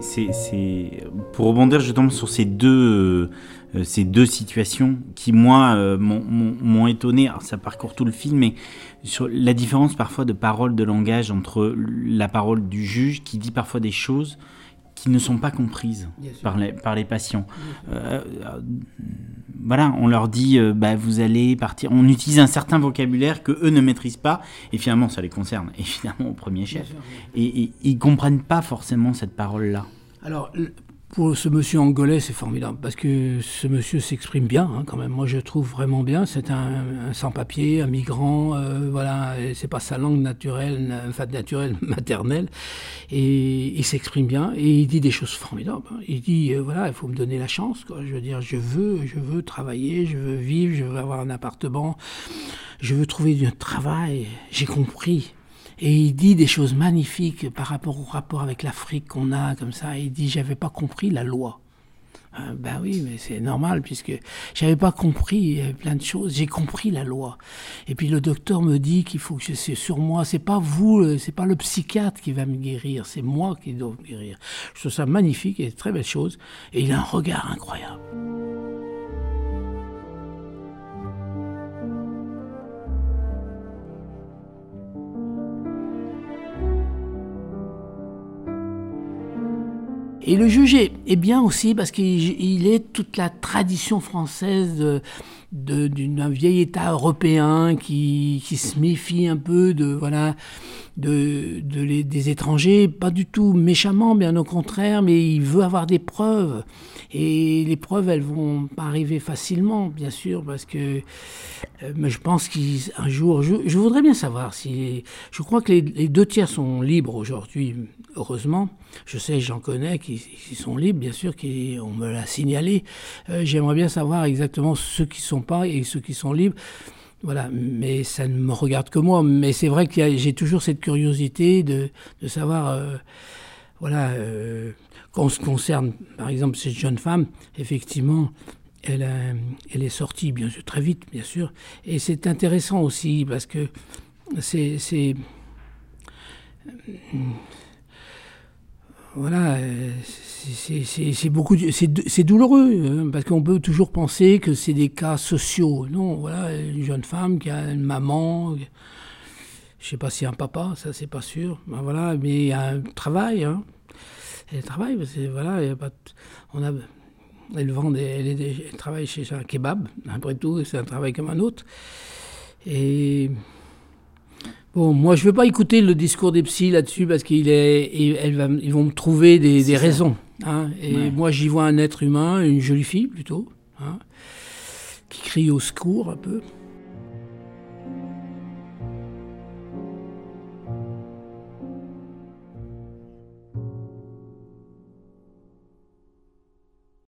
c'est pour rebondir justement sur ces deux, euh, ces deux situations qui, moi, euh, m'ont étonné. Alors, ça parcourt tout le film, mais sur la différence parfois de parole, de langage entre la parole du juge qui dit parfois des choses qui ne sont pas comprises par les, par les patients. Euh, voilà, on leur dit, bah, vous allez partir. On utilise un certain vocabulaire que eux ne maîtrisent pas, et finalement, ça les concerne, évidemment, au premier chef. Et, et ils comprennent pas forcément cette parole-là. Alors, pour ce monsieur angolais, c'est formidable parce que ce monsieur s'exprime bien, hein, quand même. Moi, je trouve vraiment bien. C'est un, sans-papier, un migrant. Euh, voilà, c'est pas sa langue naturelle, enfin naturelle, maternelle, et il s'exprime bien et il dit des choses formidables. Hein. Il dit euh, voilà, il faut me donner la chance. Je veux dire, je veux, je veux travailler, je veux vivre, je veux avoir un appartement, je veux trouver du travail. J'ai compris. Et il dit des choses magnifiques par rapport au rapport avec l'Afrique qu'on a, comme ça. Il dit J'avais pas compris la loi. Euh, ben oui, mais c'est normal puisque j'avais pas compris plein de choses. J'ai compris la loi. Et puis le docteur me dit qu'il faut que c'est sur moi. C'est pas vous, euh, c'est pas le psychiatre qui va me guérir, c'est moi qui dois me guérir. Je trouve ça magnifique et très belle chose. Et il a un regard incroyable. Et le juge est, bien aussi parce qu'il est toute la tradition française d'un vieil État européen qui, se méfie un peu de voilà de, des étrangers, pas du tout méchamment, bien au contraire, mais il veut avoir des preuves. Et les preuves, elles vont pas arriver facilement, bien sûr, parce que mais je pense qu'un jour, je, voudrais bien savoir si, je crois que les, deux tiers sont libres aujourd'hui, heureusement. Je sais, j'en connais qui, sont libres, bien sûr, qui on me l'a signalé. Euh, j'aimerais bien savoir exactement ceux qui sont pas et ceux qui sont libres. Voilà, mais ça ne me regarde que moi. Mais c'est vrai que j'ai toujours cette curiosité de, de savoir, euh, voilà, euh, quand se concerne, par exemple, cette jeune femme, effectivement, elle, est sortie, bien sûr, très vite, bien sûr. Et c'est intéressant aussi parce que c'est voilà, euh, c'est beaucoup, c'est douloureux hein, parce qu'on peut toujours penser que c'est des cas sociaux. Non, voilà, une jeune femme qui a une maman, je sais pas si un papa, ça c'est pas sûr. Ben voilà, mais il y a un travail. Hein. Elle travaille, voilà, y a pas, on a, elle vend, elle, elle travaille chez un kebab. Après tout, c'est un travail comme un autre. Et Bon, moi, je ne veux pas écouter le discours des psys là-dessus parce qu'ils ils vont me trouver des, raisons. Hein. et moi, j'y vois un être humain, une jolie fille plutôt, hein, qui crie au secours un peu.